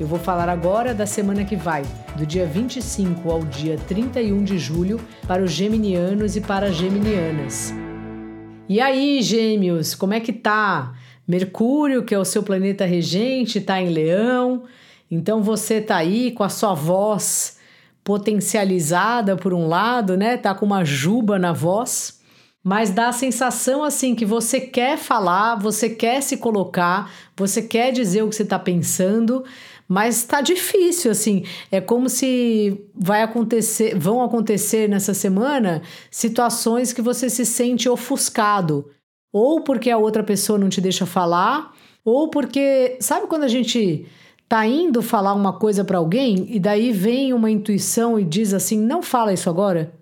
Eu vou falar agora da semana que vai, do dia 25 ao dia 31 de julho, para os geminianos e para as geminianas. E aí, Gêmeos, como é que tá? Mercúrio, que é o seu planeta regente, está em Leão. Então você tá aí com a sua voz potencializada por um lado, né? Tá com uma juba na voz mas dá a sensação assim que você quer falar, você quer se colocar, você quer dizer o que você está pensando, mas está difícil assim. É como se vai acontecer, vão acontecer nessa semana situações que você se sente ofuscado, ou porque a outra pessoa não te deixa falar, ou porque sabe quando a gente tá indo falar uma coisa para alguém e daí vem uma intuição e diz assim: "Não fala isso agora.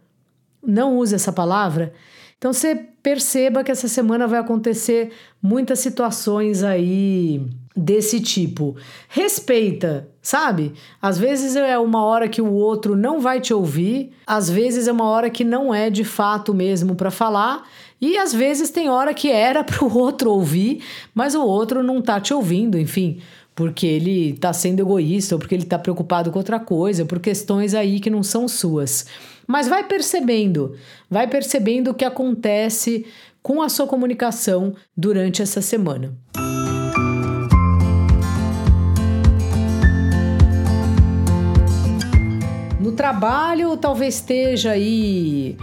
Não use essa palavra". Então você perceba que essa semana vai acontecer muitas situações aí desse tipo. Respeita, sabe? Às vezes é uma hora que o outro não vai te ouvir, às vezes é uma hora que não é de fato mesmo para falar, e às vezes tem hora que era para o outro ouvir, mas o outro não tá te ouvindo, enfim porque ele está sendo egoísta ou porque ele está preocupado com outra coisa, por questões aí que não são suas. Mas vai percebendo, vai percebendo o que acontece com a sua comunicação durante essa semana. No trabalho, talvez esteja aí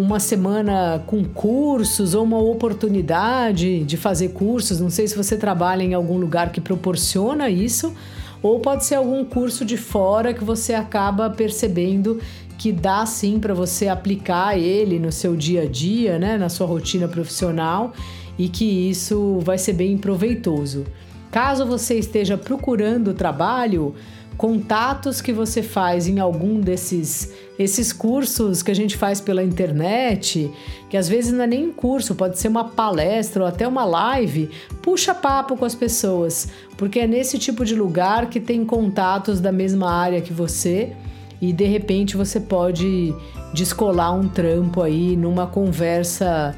uma semana com cursos ou uma oportunidade de fazer cursos. Não sei se você trabalha em algum lugar que proporciona isso, ou pode ser algum curso de fora que você acaba percebendo que dá sim para você aplicar ele no seu dia a dia, né, na sua rotina profissional e que isso vai ser bem proveitoso. Caso você esteja procurando trabalho, contatos que você faz em algum desses esses cursos que a gente faz pela internet, que às vezes não é nem um curso, pode ser uma palestra ou até uma live, puxa papo com as pessoas, porque é nesse tipo de lugar que tem contatos da mesma área que você e de repente você pode descolar um trampo aí numa conversa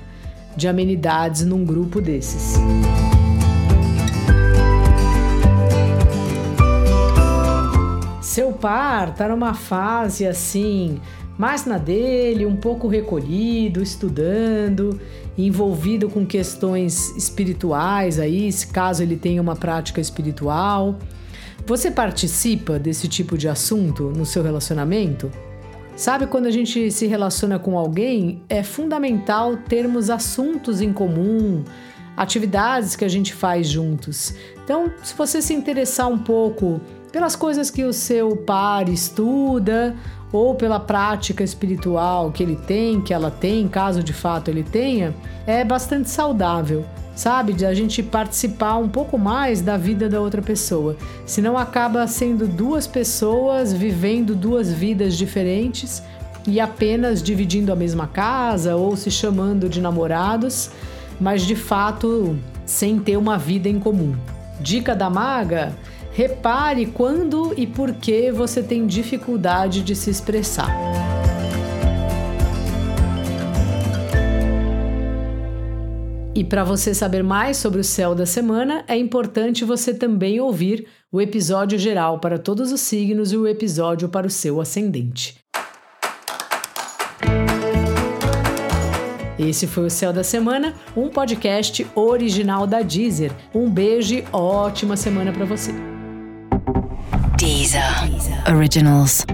de amenidades num grupo desses. Seu par tá numa fase assim, mais na dele, um pouco recolhido, estudando, envolvido com questões espirituais aí, se caso ele tenha uma prática espiritual. Você participa desse tipo de assunto no seu relacionamento? Sabe, quando a gente se relaciona com alguém, é fundamental termos assuntos em comum, atividades que a gente faz juntos. Então, se você se interessar um pouco pelas coisas que o seu par estuda ou pela prática espiritual que ele tem, que ela tem, caso de fato ele tenha, é bastante saudável sabe? De a gente participar um pouco mais da vida da outra pessoa. Senão acaba sendo duas pessoas vivendo duas vidas diferentes e apenas dividindo a mesma casa ou se chamando de namorados, mas de fato sem ter uma vida em comum. Dica da maga: repare quando e por que você tem dificuldade de se expressar. E para você saber mais sobre o céu da semana, é importante você também ouvir o episódio geral para todos os signos e o episódio para o seu ascendente. Esse foi o Céu da Semana, um podcast original da Deezer. Um beijo e ótima semana para você. Deezer. Originals.